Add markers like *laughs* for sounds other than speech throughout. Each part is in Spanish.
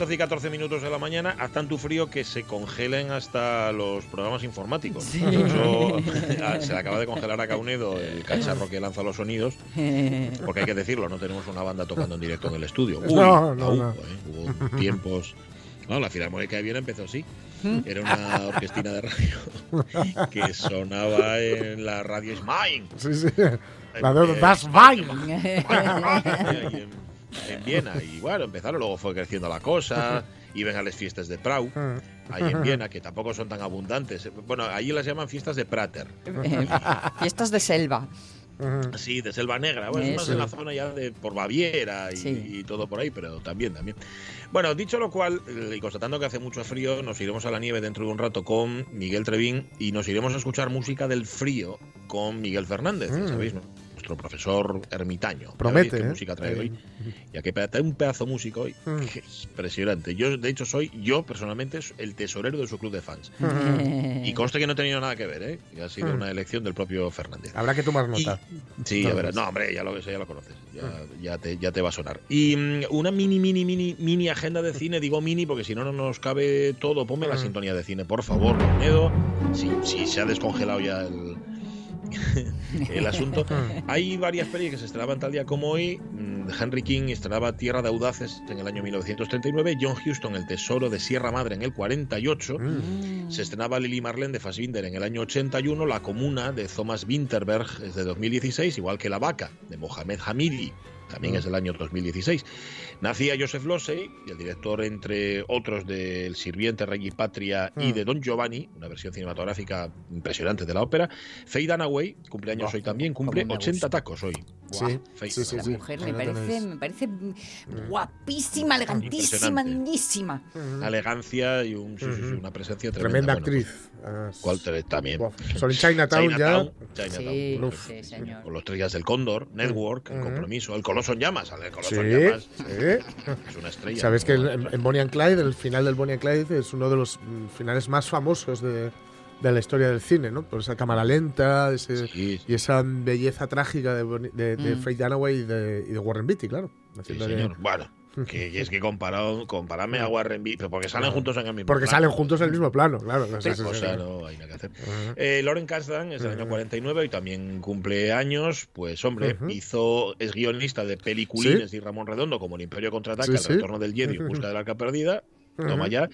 12 y 14 minutos de la mañana, haz tanto frío que se congelen hasta los programas informáticos. De hecho, *laughs* se le acaba de congelar a Caunedo el cacharro que lanza los sonidos, porque hay que decirlo, no tenemos una banda tocando en directo en el estudio. Uy, No, no, no. eh, Hubo tiempos. No, la Filarmónica de Viena empezó así. Era una orquestina de radio *laughs* que sonaba en la radio Es Mine. Sí, sí. La de Das Wein. *laughs* en, en Viena. Y bueno, empezaron, luego fue creciendo la cosa. Iban a las fiestas de Prau, ahí en *laughs* Viena, que tampoco son tan abundantes. Bueno, allí las llaman fiestas de Prater. Eh, Fiestas de selva. Sí, de Selva Negra. Bueno, es más en la zona ya de por Baviera y, Sí. y todo por ahí, pero también, también. Bueno, dicho lo cual, eh, y constatando que hace mucho frío, nos iremos a la nieve dentro de un rato con Miguel Trevín y nos iremos a escuchar música del frío con Miguel Fernández, Mm. ¿sabéis? no? Nuestro profesor ermitaño. Promete, qué ¿eh? música trae hoy. Eh, Ya que trae un pedazo de músico hoy. Mm. que *laughs* es impresionante. Yo, de hecho, soy yo personalmente el tesorero de su club de fans. Y conste que no he tenido nada que ver, ¿eh? Que ha sido Mm. una elección del propio Fernández. Habrá que tomar nota. Sí, No, pues. No, hombre, ya lo, ya lo conoces. Ya, ya te, ya te va a sonar. Y mm, una mini, mini, mini, mini agenda de cine. Digo mini porque si no, no nos cabe todo. Ponme la Mm. sintonía de cine, por favor, Leonedo. Si, si se ha descongelado ya el, *laughs* el asunto. Hay varias pelis que se estrenaban tal día como hoy. Mm, Henry King estrenaba Tierra de Audaces en el año 1939. John Huston, El Tesoro de Sierra Madre en el 48. Mm. Se estrenaba Lily Marlene de Fassbinder en el año 81, La Comuna de Thomas Winterberg es de 2016, igual que La Vaca de Mohamed Hamidi, también es del año 2016. Nacía Joseph Losey, y el director, entre otros, de El Sirviente, Rey y Patria y Mm. de Don Giovanni, una versión cinematográfica impresionante de la ópera. Faye Dunaway, cumpleaños Buah, hoy también, cumple cómo me 80 gusta. tacos hoy. Sí, Faye sí, sí, La sí. mujer me parece, me parece guapísima, elegantísima, lindísima. Una elegancia y un, sí, sí, sí, Ujú. una presencia Tremenda tremenda. Bueno, actriz. Ah, ¿Cuál te- también? Solo en Chinatown, Chinatown, ya. Chinatown. Sí, Uf. sí, señor. con los tres días del Cóndor, Network, el Ujú. compromiso, el Coloso en llamas, el Coloso Sí, en llamas es una estrella. Sabes que en, en Bonnie and Clyde, el final del Bonnie and Clyde es uno de los mm, finales más famosos de, de la historia del cine, ¿no? Por esa cámara lenta ese- Sí, y esa belleza trágica de, Bonnie- de, de Mm. Faye Dunaway y de, y de Warren Beatty, claro. sí, señor. Bueno, que es que comparado, compararme a Warren Beatty, porque salen juntos en el mismo Porque plano. salen juntos en el mismo plano, claro. Sí, Otra sí, sí, sí. no hay nada que hacer. Ujú. Eh, Lauren Kasdan es del año Ujú. 49 y también cumple años. Pues hombre, hizo, es guionista de peliculines y Ramón Redondo como El Imperio Contraataca, Sí, El sí. Retorno del Jedi, En Busca del Arca Perdida. Toma ya.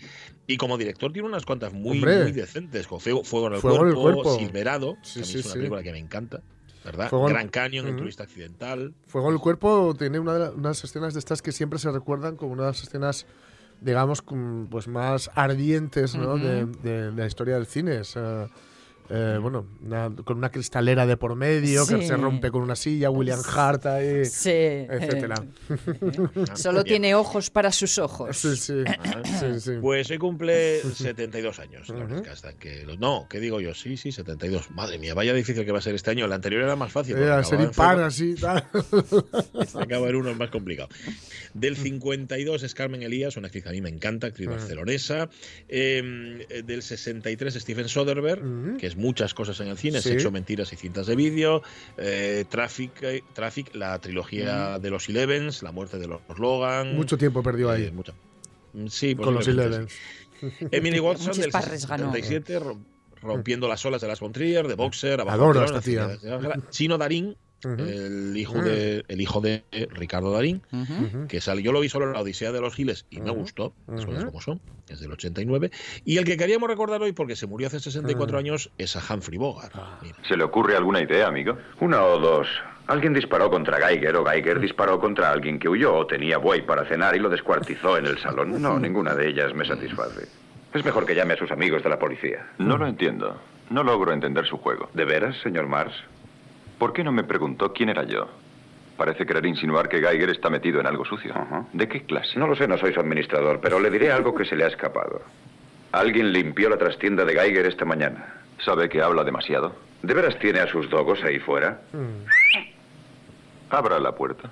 Y como director tiene unas cuantas muy, muy decentes. Fuego, Fuego en el Fuego en el cuerpo. Silverado, Sí, que a mí sí, es una sí. película que me encanta. ¿Verdad? Fuego en- Gran Canyon, El Ujú. turista accidental. Fuego en el cuerpo tiene una de la- unas escenas de estas que siempre se recuerdan como una de las escenas, digamos, pues más ardientes de, de- de la historia del cine. Es, eh, bueno, una- con una cristalera de por medio que se rompe con una silla, William Hart ahí, Sí. etcétera. *laughs* Solo Bien. tiene ojos para sus ojos. Sí, sí. sí, sí. Pues hoy cumple *laughs* 72 años. Kasdan, que No, ¿qué digo yo? Sí, sí, 72. Madre mía, vaya difícil que va a ser este año. El anterior era más fácil. Era ser impar así, tal. *laughs* Este acaba en uno es más complicado. Del 52 es Carmen Elías, una actriz que a mí me encanta, actriz barcelonesa. Eh, del 63 Steven Soderbergh, que es muchas cosas en el cine, Sí. Sexo, Mentiras y Cintas de Vídeo, eh, Traffic, eh, Traffic, la trilogía de los Elevens, La muerte de los Logan. Mucho tiempo perdió eh, ahí mucha- Sí, con los Elevens. Emily *laughs* Watson del parres ganó. 77, Ro- rompiendo las olas de las Bontrier, de Boxer, abajo Adoro esta tía. Chino Darín, el hijo de el hijo de Ricardo Darín, que salió, yo lo vi solo en la Odisea de los Giles y me gustó, las cosas como son, es del 89. Y el que queríamos recordar hoy, porque se murió hace 64 Ah. años, es a Humphrey Bogart. Mira. ¿Se le ocurre alguna idea, amigo? Una o dos. Alguien disparó contra Geiger o Geiger disparó contra alguien que huyó o tenía buey para cenar y lo descuartizó en el salón. No, ninguna de ellas me satisface. Es mejor que llame a sus amigos de la policía. No lo entiendo. No logro entender su juego. ¿De veras, señor Mars? ¿Por qué no me preguntó quién era yo? Parece querer insinuar que Geiger está metido en algo sucio. ¿De qué clase? No lo sé, no soy su administrador, pero le diré algo que se le ha escapado. Alguien limpió la trastienda de Geiger esta mañana. ¿Sabe que habla demasiado? ¿De veras tiene a sus dogos ahí fuera? Abra la puerta.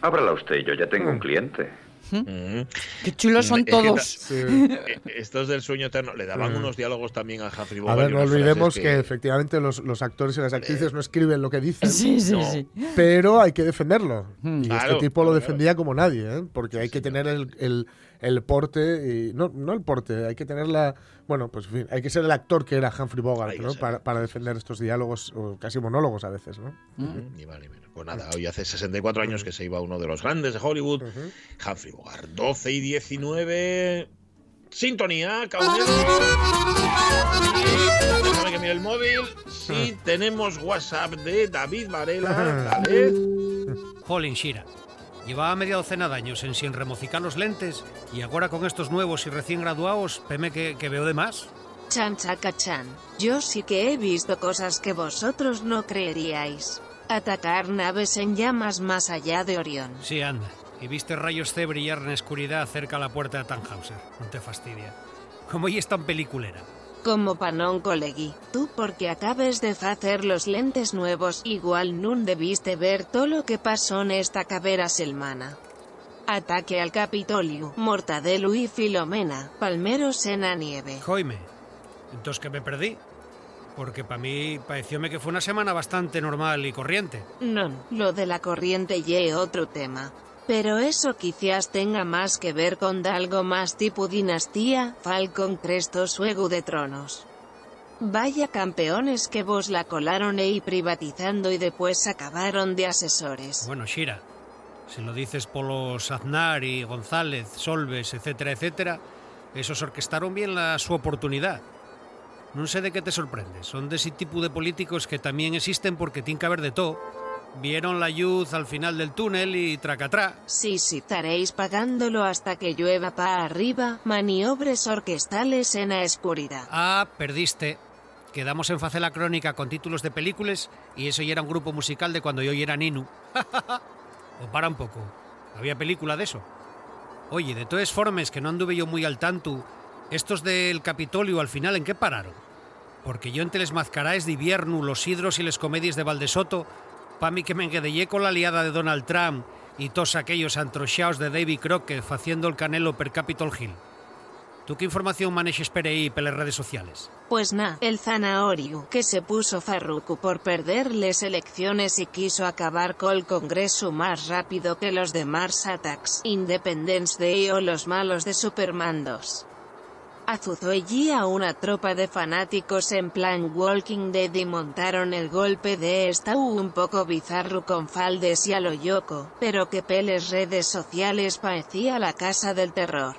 Ábrala usted, yo ya tengo un cliente. Mm. Qué chulos son Es todos. Sí. Eh, Estos del sueño eterno le daban Mm. unos diálogos también a Humphrey A Bogart. ver, y no olvidemos que... efectivamente los, los actores y las actrices no escriben lo que dicen, *laughs* Sí, sí, No. sí. pero hay que defenderlo. Mm. Y Claro, este tipo lo claro, defendía como nadie, ¿eh? porque hay que tener el, el, el porte, y no, no el porte, hay que tener la... Bueno, pues en fin, hay que ser el actor que era Humphrey Bogart ¿no? para, para defender estos diálogos, o casi monólogos a veces. ¿no? Mm, Ni más ni menos. Pues nada, hoy hace 64 años que se iba uno de los grandes de Hollywood, Humphrey Bogart. 12 y 19. Sintonía, déjame que mire el móvil. Sí, tenemos WhatsApp de David Varela. *laughs* Jolín Shira. Llevaba media docena de años en sin remocicar los lentes y ahora con estos nuevos y recién graduados, peme que, que veo de más. Chan chaca chan. Yo sí que he visto cosas que vosotros no creeríais. Atacar naves en llamas más allá de Orión. Sí, anda. Y viste rayos C brillar en oscuridad cerca a la puerta de Tannhauser. No te fastidia. Como ella es tan peliculera. Como panón colegui. Tú porque acabes de hacer los lentes nuevos igual nun debiste ver todo lo que pasó en esta cabera selmana. Ataque al Capitolio, Mortadelo y Filomena, palmeros en la nieve. Joime. Entonces que me perdí. Porque para mí parecióme que fue una semana bastante normal y corriente. Non, lo de la corriente ye otro tema. Pero eso quizás tenga más que ver con algo más tipo dinastía, Falcon Cresto Suego de Tronos. Vaya campeones que vos la colaron e privatizando y después acabaron de asesores. Bueno, Shira, si lo dices por los Aznar y González, Solves, etcétera, etcétera, esos orquestaron bien la su oportunidad. No sé de qué te sorprendes, son de ese tipo de políticos que también existen porque tienen que haber de todo. Vieron la luz al final del túnel y tracatrá. Sí, sí, estaréis pagándolo hasta que llueva pa' arriba, maniobres orquestales en la oscuridad. Ah, perdiste. Quedamos en Face la Crónica con títulos de películas y eso ya era un grupo musical de cuando yo era Ninu. *laughs* o para un poco. Había película de eso. Oye, de todas formas, que no anduve yo muy al tanto, estos del Capitolio al final, ¿en qué pararon? Porque yo entre les mazcaraes de invierno, los hidros y les comedias de Valdesoto, pa' mí que me con la liada de Donald Trump y todos aquellos antroxaos de David Crockett haciendo el canelo per Capitol Hill. ¿Tú qué información manejas per ahí per las redes sociales? Pues na, el zanahorio, que se puso farruco por perder las elecciones y quiso acabar col Congreso más rápido que los de Mars Attacks, Independence Day o los malos de Superman 2. Azuzó allí a una tropa de fanáticos en plan Walking Dead y montaron el golpe de esta un poco bizarro con faldes y a lo yoco, pero que peles redes sociales parecía la casa del terror.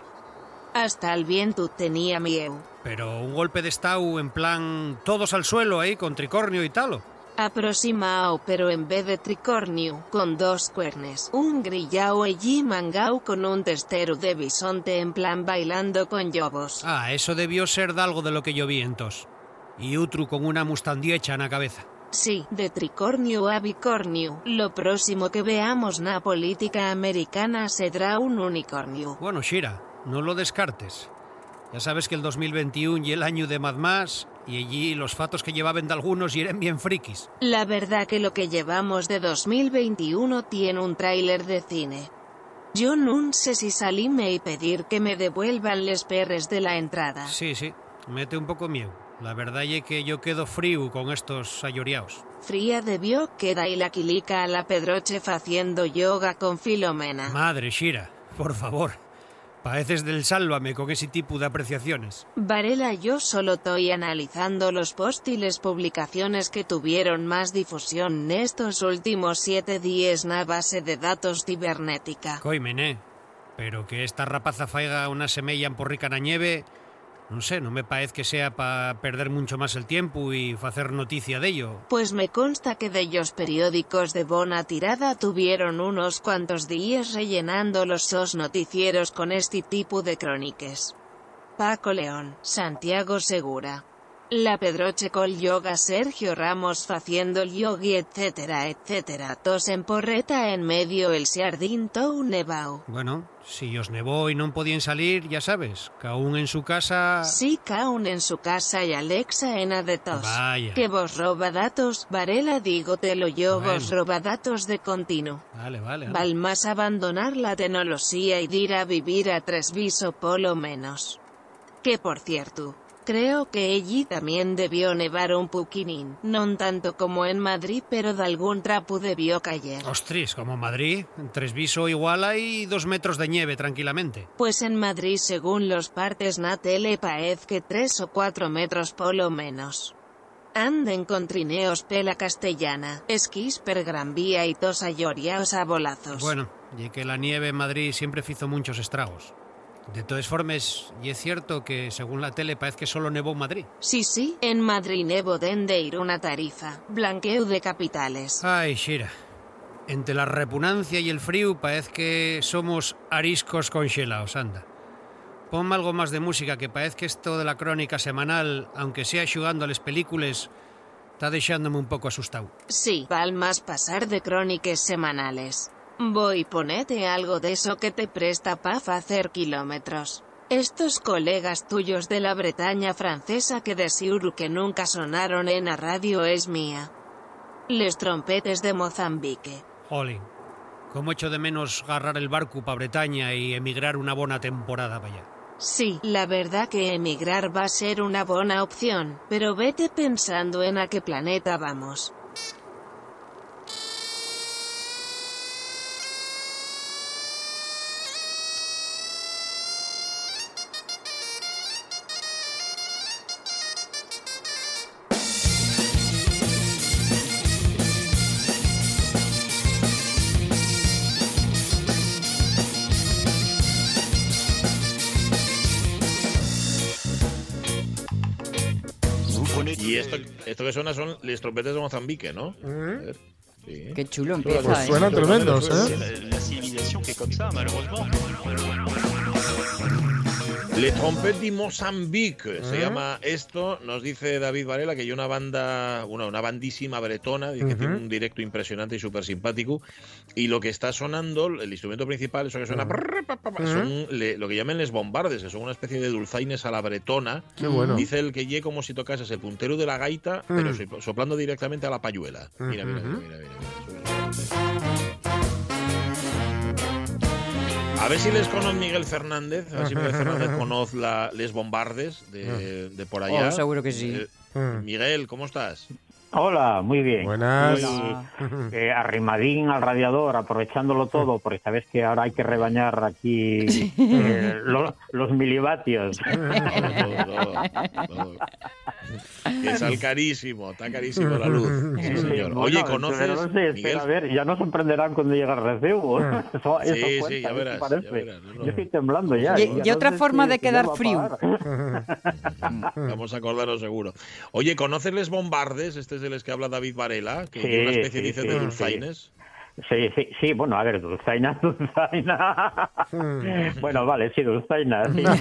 Hasta el viento tenía miedo. Pero un golpe de estado en plan todos al suelo ahí con tricornio y tal. Aproximao pero en vez de tricornio, con dos cuernes, un grillao allí mangao con un testero de bisonte en plan bailando con lobos. Ah, eso debió ser de algo de lo que yo vi entonces. Y otro con una mustandiecha en la cabeza. Sí, de tricornio a bicornio, lo próximo que veamos na política americana será un unicornio. Bueno, Shira, no lo descartes. Ya sabes que el 2021 y el año de Mad Max, y allí los fatos que llevaban de algunos y eran bien frikis. La verdad que lo que llevamos de 2021 tiene un tráiler de cine. Yo no sé si salíme y pedir que me devuelvan les perres de la entrada. Sí, sí, mete un poco miedo. La verdad es que yo quedo frío con estos ayoreaos. Fría debió queda y la quilica a la Pedroche haciendo yoga con Filomena. Madre Shira, por favor. Paeces del sálvame con ese tipo de apreciaciones. Varela, yo solo estoy analizando los las publicaciones que tuvieron más difusión en estos últimos siete días na base de datos cibernética. Coimené, pero que esta rapaza faiga una semella en porrica na nieve, non sé, non me parece que sea para perder mucho más el tiempo y hacer noticia de ello. Pues me consta que de ellos periódicos de bona tirada tuvieron unos cuantos días rellenando los sos noticieros con este tipo de cróniques. Paco León, Santiago Segura. La Pedroche col yoga Sergio Ramos faciendo el yogi etcétera etcétera tos en porreta en medio el sardín tou nevao. Bueno, si os nevó y no podían salir, ya sabes, cada un en su casa... Sí, Kaun en su casa y Alexa en a de tos. Vaya. Que vos roba datos, Varela digo te lo yo vos roba datos de continuo. Vale, vale. vale. Val más abandonar la tecnología y ir a vivir a tres viso polo menos. Que por cierto, creo que allí también debió nevar un puquinín, non tanto como en Madrid, pero de algún trapo debió caer. Ostras, como Madrid, en Tresviso igual hay dos metros de nieve tranquilamente. Pues en Madrid según los partes na tele paez que tres o cuatro metros polo menos. Anden con trineos pela castellana, esquís per gran vía y tos ayorriaos a bolazos. Bueno, y que la nieve en Madrid siempre hizo muchos estragos. De todas formas, y es cierto que según la tele parece que solo nevó en Madrid. Sí, sí, en Madrid nevo dende ir una tarifa, blanqueo de capitales. Ay, Shira. Entre la repugnancia y el frío parece que somos ariscos congelados, anda. Ponme algo más de música, que parece que esto de la crónica semanal, aunque sea xugando a las películas, está dejándome un poco asustado. Sí, val más pasar de crónicas semanales. Voy ponete algo de eso que te presta pa hacer kilómetros. Estos colegas tuyos de la Bretaña francesa que de seguro que nunca sonaron en la radio es mía. Les trompetes de Mozambique. Jolín, cómo echo de menos agarrar el barco para Bretaña y emigrar una buena temporada para allá. Sí, la verdad que emigrar va a ser una buena opción, pero vete pensando en a qué planeta vamos. Esto, que suena son los trompetes de Mozambique, ¿no? A ver, sí. Qué chulo Pues empieza, ¿eh? suenan tremendos, suena. ¿eh? La civilisation qui est comme ça, malheureusement. Le Trompet de Mozambique se ¿Eh? llama esto. Nos dice David Varela que hay una banda, una, una bandísima bretona, dice que tiene un directo impresionante y súper simpático. Y lo que está sonando, el instrumento principal, eso que suena, pa, pa, son le- lo que llaman les bombardes, que son una especie de dulzaines a la bretona. Qué bueno. Dice el que ye como si tocases el puntero de la gaita, pero sopl- soplando directamente a la payuela. Mira, mira, mira, mira, mira, mira. A ver si les conoce Miguel Fernández, a ver si Miguel Fernández *laughs* conoce la, les bombardes de, de por allá. Oh, seguro que sí. Eh, Miguel, ¿cómo estás? Hola, muy bien. Buenas. Muy, eh, arrimadín al radiador, aprovechándolo todo, porque sabes que ahora hay que rebañar aquí eh, lo- los milivatios. Todo, todo, todo. Que sale carísimo, está carísimo la luz. Sí, señor. Bueno, Oye, ¿conoces, no sé, espera, a ver, ya nos sorprenderán cuando llegue el recibo. *laughs* Eso, eso Sí, sí, ya ¿qué te verás, parece? ya verás, no, no. Yo estoy temblando ya. Y- y otra no forma si- de quedar frío. Vamos a acordarnos seguro. Oye, ¿conoces les bombardes? Este es de los que habla David Varela, que Sí, es una especie, sí, dice, sí, de dulzaines. Sí, sí, sí, bueno, a ver, *laughs* Dulzaina, Dulzaina. bueno, vale, sí, Dulzaina. Sí. *laughs*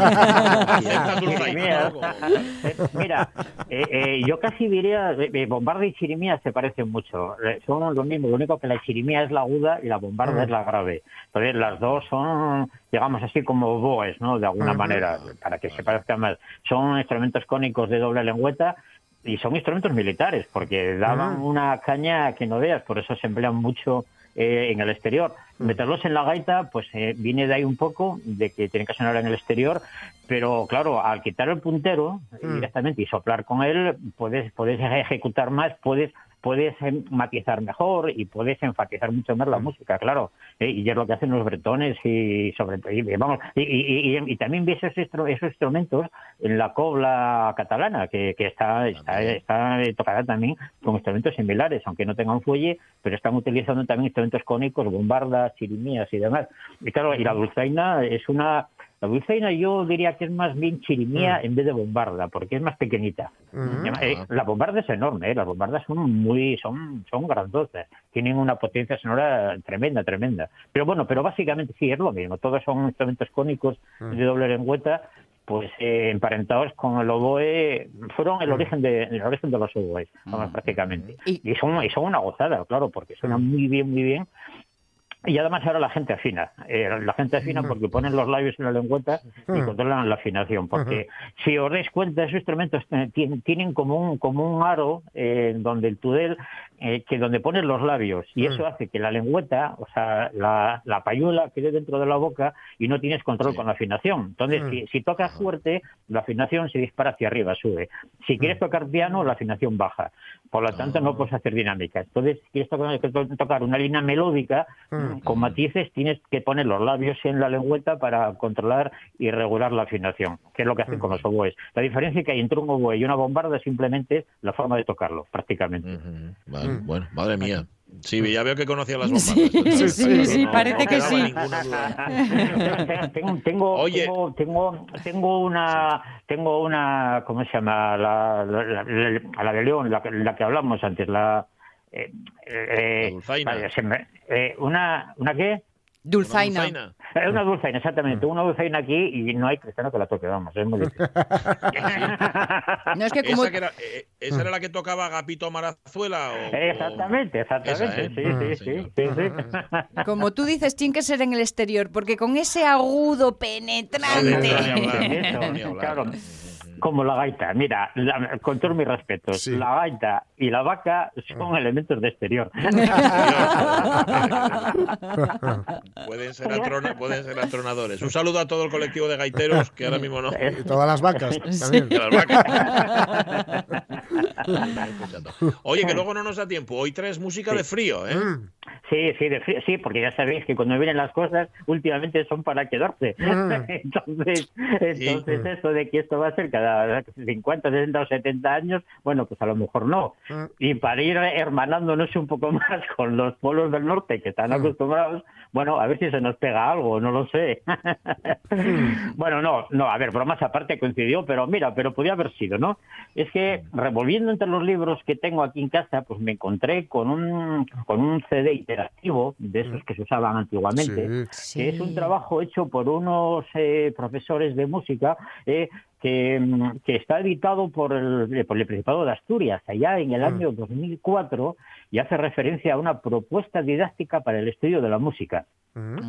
Eh, Mira, eh, eh, yo casi diría, eh, bombarda y chirimía se parecen mucho. Son lo mismo, lo único que la chirimía es la aguda y la bombarda es la grave. Entonces, las dos son, digamos así, como boes, ¿no? De alguna manera, para que se parezcan más. Son instrumentos cónicos de doble lengüeta y son instrumentos militares, porque daban una caña que no veas, por eso se emplean mucho eh, en el exterior. Meterlos en la gaita, pues eh, viene de ahí un poco, de que tienen que sonar en el exterior, pero claro, al quitar el puntero eh, directamente y soplar con él, puedes, puedes ejecutar más, puedes puedes matizar mejor y puedes enfatizar mucho más la música, claro. Eh, y es lo que hacen los bretones y sobre y, vamos y, y- y- y también ves esos, esos instrumentos en la cobla catalana que, que está está, está eh, tocada también con instrumentos similares, aunque no tengan fuelle, pero están utilizando también instrumentos cónicos, bombardas, chirimías y demás. Y claro, y la dulzaina es una la dulzaina yo diría que es más bien chirimía en vez de bombarda, porque es más pequeñita. Eh, la bombarda es enorme, ¿eh? las bombardas son muy, son, son grandotas, tienen una potencia sonora tremenda, tremenda. Pero bueno, pero básicamente sí es lo mismo, todos son instrumentos cónicos de doble lengüeta, pues eh, emparentados con el oboe, fueron el origen de el origen de los oboes, vamos, prácticamente. Y son, y son una gozada, claro, porque suenan muy bien, muy bien. Y además ahora la gente afina. Eh, la gente afina porque ponen los labios en la lengüeta y controlan la afinación. Porque si os dais cuenta, esos instrumentos tien- tienen como un, como un aro eh, donde el tudel, eh, que donde pones los labios. Y eso hace que la lengüeta, o sea, la, la payuela quede dentro de la boca y no tienes control con la afinación. Entonces, si, si tocas fuerte, la afinación se dispara hacia arriba, sube. Si quieres tocar piano, la afinación baja. Por lo tanto, no puedes hacer dinámica. Entonces, si quieres tocar, to- tocar una línea melódica, con matices, tienes que poner los labios en la lengüeta para controlar y regular la afinación, que es lo que hacen con los oboes. La diferencia que hay entre un oboe y una bombarda simplemente es la forma de tocarlo, prácticamente. Vale, Bueno, madre mía. Sí, ya veo que conocía las bombardas. Sí, sí, sí, No- parece no que sí. *laughs* tengo, tengo, tengo, tengo, tengo una, tengo una, ¿cómo se llama? La, la, la- la de León, la, que- la que hablamos antes, la, eh, eh, vaya, se me- eh, una, ¿una qué? Dulzaina. Eh, Una dulzaina, exactamente. Una dulzaina aquí y no hay cristiano que la toque, vamos, es muy difícil. No es que como ¿Esa, que era, eh, ¿Esa era la que tocaba Agapito Marazuela? O, Exactamente, exactamente. Esa, ¿eh? Sí, sí, sí, sí, sí. Como tú dices, tiene que ser en el exterior, porque con ese agudo penetrante. Claro. Como la gaita, mira, la- con todos mis respetos, la gaita y la vaca son elementos de exterior. *laughs* Pueden ser, atrona- pueden ser atronadores. Un saludo a todo el colectivo de gaiteros que ahora mismo no. *laughs* Y todas las vacas también. Y a las vacas. *laughs* Oye, que luego no nos da tiempo. Hoy traes música de frío, ¿eh? Sí, sí, de frío, sí, porque ya sabéis que cuando vienen las cosas, últimamente son para quedarse. entonces, entonces eso de que esto va a ser cada 50, 60 o 70 años, bueno, pues a lo mejor no. Y para ir hermanándonos un poco *laughs* más con los polos del norte que están acostumbrados, bueno, a ver si se nos pega algo, no lo sé. *laughs* bueno, no, no, a ver, bromas aparte coincidió, pero mira, pero podía haber sido, ¿no? Es que revolviendo entre los libros que tengo aquí en casa, pues me encontré con un, con un CD interactivo de esos que se usaban antiguamente, que es un trabajo hecho por unos eh, profesores de música eh, que, mm, que está editado por el, por el Principado de Asturias allá en el año 2004 y hace referencia a una propuesta didáctica para el estudio de la música.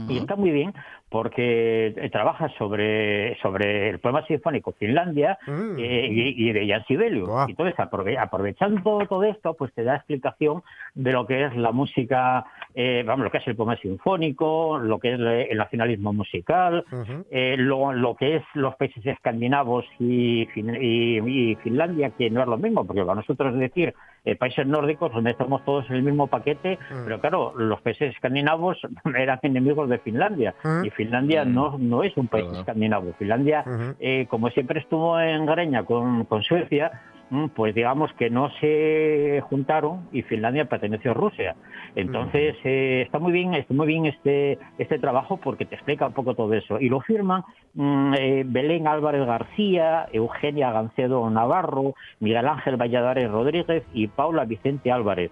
Y está muy bien porque eh, trabaja sobre, sobre el poema sinfónico Finlandia eh, y, y de Jan Sibelius. Y entonces, aprove- aprovechando todo esto, pues te da explicación de lo que es la música, eh, vamos, lo que es el poema sinfónico, lo que es el nacionalismo musical, eh, lo, lo que es los países escandinavos y- y Finlandia, que no es lo mismo, porque para nosotros decir eh, países nórdicos, donde estamos todos en el mismo paquete, pero claro, los países escandinavos *laughs* eran enemigos de Finlandia, y Finlandia no, no es un país escandinavo. Finlandia, eh, como siempre estuvo en greña con, con Suecia, pues digamos que no se juntaron y Finlandia perteneció a Rusia. Entonces eh, está muy bien, está muy bien este este trabajo porque te explica un poco todo eso. Y lo firman mm, eh, Belén Álvarez García, Eugenia Gancedo Navarro, Miguel Ángel Valladares Rodríguez y Paula Vicente Álvarez.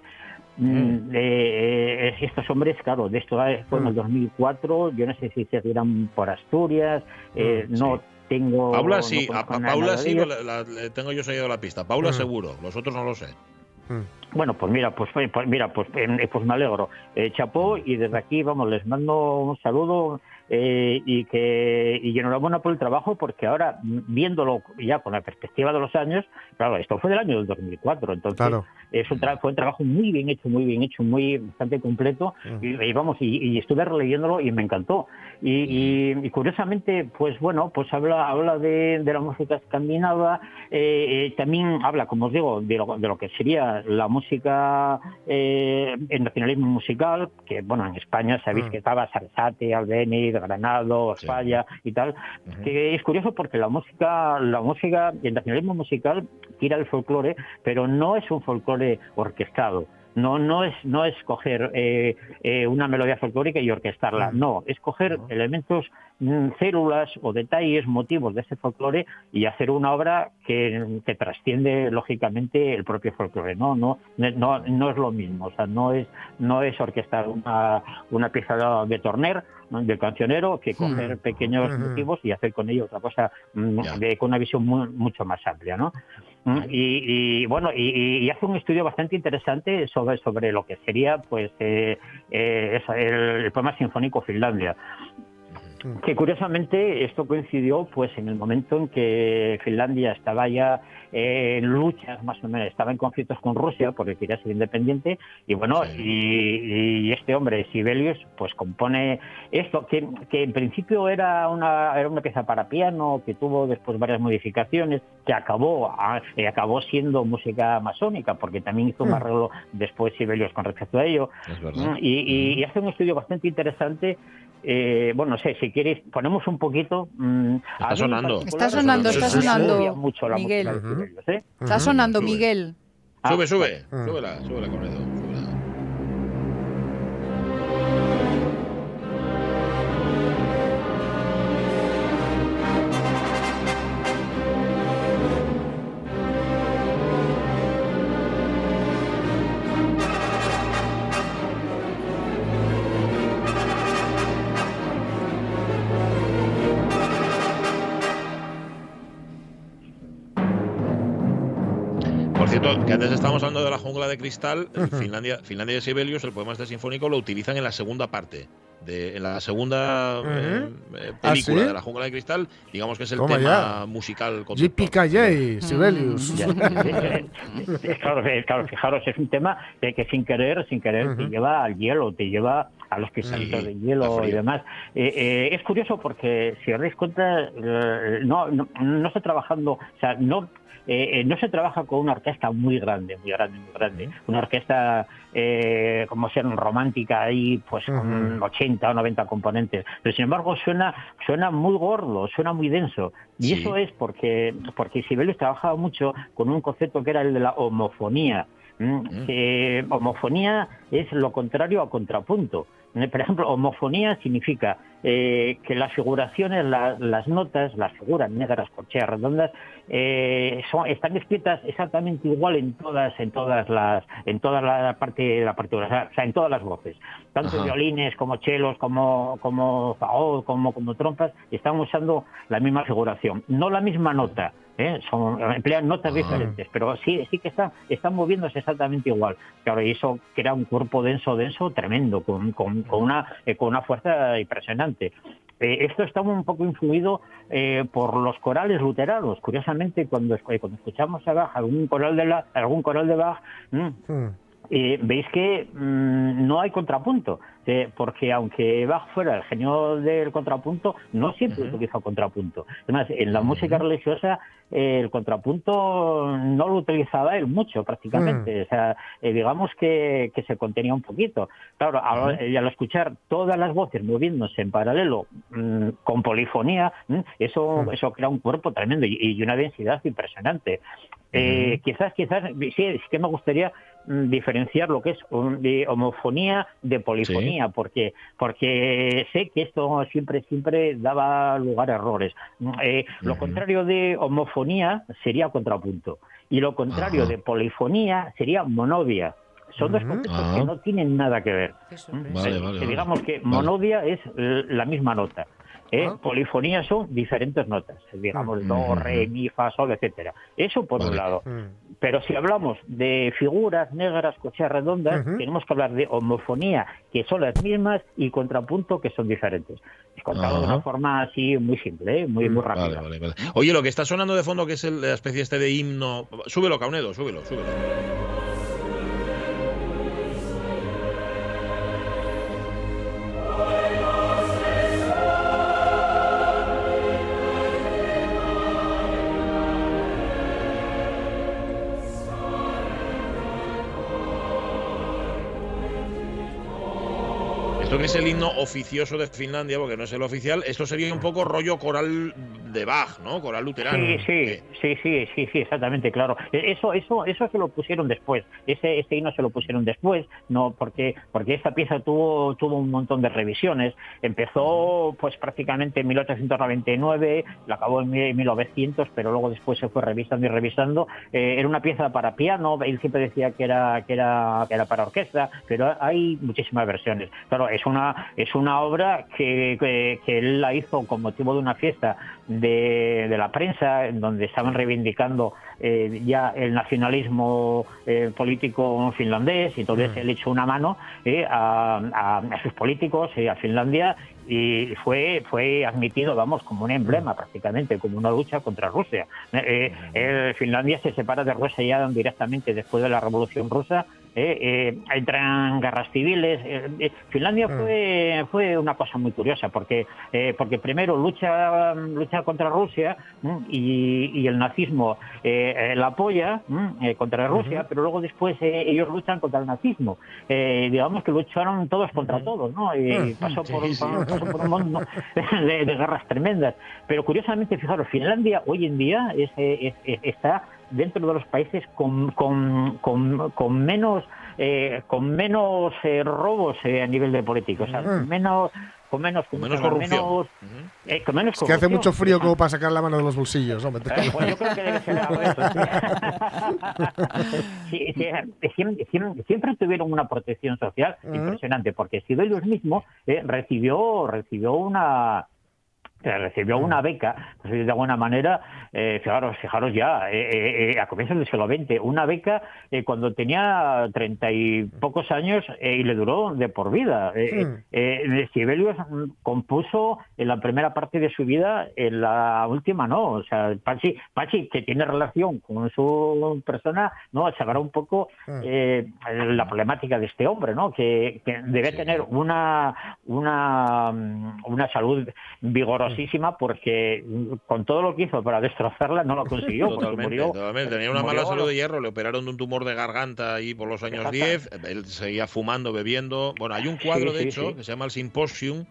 Mm, eh, eh, estos hombres, claro, de esto fue en el 2004, yo no sé si seguirán por Asturias, eh, no tengo... Paula no sí, a, Paula sí, la- tengo yo seguido la pista. Paula Mm. seguro, los otros no lo sé. Bueno, pues mira, pues, pues mira, pues, eh, pues me alegro. Eh, chapó y desde aquí, vamos, les mando un saludo eh, y que y enhorabuena por el trabajo porque ahora mm, viéndolo ya con la perspectiva de los años, claro, esto fue del año del 2004, entonces Claro. Es un tra- fue un trabajo muy bien hecho, muy bien hecho, muy bastante completo. Y, y vamos y, y estuve releyéndolo y me encantó. Y, y- y curiosamente pues bueno pues habla habla de, de la música escandinava eh, eh, también habla como os digo de lo, de lo que sería la música eh, el nacionalismo musical que bueno en España sabéis que estaba Sarsate, Albéniz, Granado, Falla y tal que es curioso porque la música la música el nacionalismo musical tira el folclore pero no es un folclore orquestado. No no es no es coger eh, eh, una melodía folclórica y orquestarla. No es coger elementos mm, células o detalles motivos de ese folclore y hacer una obra que, que trasciende lógicamente el propio folclore. No no no no es lo mismo. O sea no es no es orquestar una una pieza de, Torner. Del cancionero que coger pequeños Ujú. motivos y hacer con ellos otra cosa mm, de- con una visión muy- mucho más amplia no Mm, y, y, bueno y, y hace un estudio bastante interesante sobre sobre lo que sería pues eh, eh, el, el poema sinfónico Finlandia que curiosamente esto coincidió pues en el momento en que Finlandia estaba ya eh, en luchas más o menos estaba en conflictos con Rusia porque quería ser independiente y bueno y, y este hombre Sibelius pues compone esto que, que en principio era una era una pieza para piano que tuvo después varias modificaciones que acabó ah, eh, acabó siendo música masónica porque también hizo un Mm. arreglo después Sibelius con respecto a ello. Mm, y, y- y hace un estudio bastante interesante. Eh, bueno, no sé, si queréis, ponemos un poquito. mm, mí en sonando. Está sonando, está sonando, movía mucho la Miguel. música de Sibelius, ¿eh? Está sonando, Miguel. Ah, Sube, sube. vale. Súbela, súbela, súbela. De cristal, Finlandia, Finlandia de Sibelius, el poema este sinfónico lo utilizan en la segunda parte. De, en la segunda eh, eh, ¿Ah, película sí? de la jungla de cristal, digamos que es el Toma tema ya. musical JPKJ, Sibelius. Eh, *laughs* claro, eh, claro, fijaros, es un tema que, que sin querer, sin querer, te lleva al hielo, te lleva a los cristalitos de hielo y demás. Eh, eh, es curioso porque, si os dais cuenta, eh, no, no, no estoy trabajando, o sea, no eh, eh, no se trabaja con una orquesta muy grande, muy grande, muy grande. Una orquesta eh, como ser romántica ahí, pues con 80 o 90 componentes. Pero sin embargo suena, suena muy gordo, suena muy denso. Y Sí. eso es porque, porque Sibelius trabajaba mucho con un concepto que era el de la homofonía. ¿m? Que homofonía es lo contrario a contrapunto. Por ejemplo, homofonía significa eh, que las figuraciones, la- las notas, las figuras negras, corcheas, redondas, eh, son, están escritas exactamente igual en todas, en todas las, en toda la parte, la partitura, o sea, en todas las voces, tanto Ajá. violines como chelos, como, como fagot, como, como trompas, están usando la misma figuración, no la misma nota. ¿Eh? Son, emplean notas diferentes, pero sí, sí que están, están moviéndose exactamente igual. Claro, y eso crea un cuerpo denso, denso, tremendo, con, con, con una, eh, con una fuerza impresionante. Eh, esto está un poco influido eh, por los corales luteranos. Curiosamente, cuando, esc- cuando escuchamos a Bach, algún coral de, la, algún coral de Bach, mm, eh, veis que mm, no hay contrapunto, eh, porque aunque Bach fuera el genio del contrapunto, no siempre utiliza contrapunto. Además, en la música religiosa eh, el contrapunto no lo utilizaba él mucho prácticamente, o sea, eh, digamos que, que se contenía un poquito. Claro, al, y al escuchar todas las voces moviéndose en paralelo mm, con polifonía, mm, eso, eso crea un cuerpo tremendo y, y una densidad impresionante. Eh, Quizás, quizás, sí, es que me gustaría mm, diferenciar lo que es un- de homofonía de polifonía, porque porque sé que esto siempre siempre daba lugar a errores. Mm, eh, Lo contrario de homofonía sería contrapunto y lo contrario de polifonía sería monovia. Son dos conceptos Ah. que no tienen nada que ver. Vale, Eh, vale, que vale. digamos que Vale. monodia es eh, la misma nota. ¿Eh? Ah. Polifonía son diferentes notas, digamos do, Ujú. re, mi, fa, sol, etcétera. Eso por un lado. Mm. Pero si hablamos de figuras negras, cocheas redondas, tenemos que hablar de homofonía, que son las mismas, y contrapunto, que son diferentes. Es contado de una forma así muy simple, ¿eh? muy, muy Vale, rápida. vale, vale. Oye, lo que está sonando de fondo, que es el- la especie este de himno. Súbelo, Caunedo, súbelo, súbelo. Es el himno oficioso de Finlandia, porque no es el oficial, esto sería un poco rollo coral de Bach, ¿no? Coral luterano. Sí, sí, sí, sí, sí, sí, exactamente, claro. E- Eso, eso, eso se lo pusieron después. Ese, ese himno se lo pusieron después, no, porque, porque esta pieza tuvo, tuvo un montón de revisiones. Empezó, pues, prácticamente en 1899, la acabó en mil- 1900, pero luego después se fue revisando y revisando. Eh, era una pieza para piano. Él siempre decía que era, que era, que era para orquesta, pero hay muchísimas versiones. Claro, es una, es una obra que, que, que él la hizo con motivo de una fiesta de, de la prensa, en donde estaban reivindicando eh, ya el nacionalismo eh, político finlandés, y entonces él echó una mano eh, a, a- a sus políticos, eh, a Finlandia, y fue fue admitido, vamos, como un emblema prácticamente, como una lucha contra Rusia. Eh, Finlandia se separa de Rusia ya directamente después de la Revolución Rusa, entran guerras civiles. eh, eh, Finlandia fue, fue una cosa muy curiosa porque, eh, porque primero lucha, lucha contra Rusia mm, y, y el nazismo eh, eh, la apoya mm, eh, contra Rusia, pero luego después eh, ellos luchan contra el nazismo. Eh, digamos que lucharon todos contra todos, ¿no? Y pasó por un, Sí, sí. pasó por un mundo *laughs* de, de guerras tremendas. Pero curiosamente, fijaros, Finlandia hoy en día es, eh, es- es- está dentro de los países con, con, con, con menos eh, con menos eh, robos eh, a nivel de política, o sea, menos con menos Con menos con corrupción. menos- eh, con menos Es que hace corrupción. mucho frío como para sacar la mano de los bolsillos. hombre. Eh, pues yo creo que debe ser algo de eso. Sí. *laughs* Sí, sí, siempre, tuvieron una protección social Ujú. impresionante, porque Sibelius mismo eh, recibió, recibió una recibió una beca, pues, de alguna manera, eh, fijaros, fijaros ya, eh, eh, eh, a comienzos del siglo XX, una beca eh, cuando tenía treinta y pocos años eh, y le duró de por vida. Eh, eh, Sibelius mm, compuso en la primera parte de su vida, en la última no. O sea, Pachi, Pachi que tiene relación con su persona, no sabrá un poco eh, la problemática de este hombre, ¿no? Que, que debe tener una una mm, una salud vigorosísima porque con todo lo que hizo para destrozarla no lo consiguió. Totalmente, murió- totalmente. Tenía una mala salud de hierro, le operaron de un tumor de garganta ahí por los años Exacto. 10. Él seguía fumando, bebiendo. Bueno, hay un cuadro, Sí, de sí, hecho, sí. que se llama el Symposium,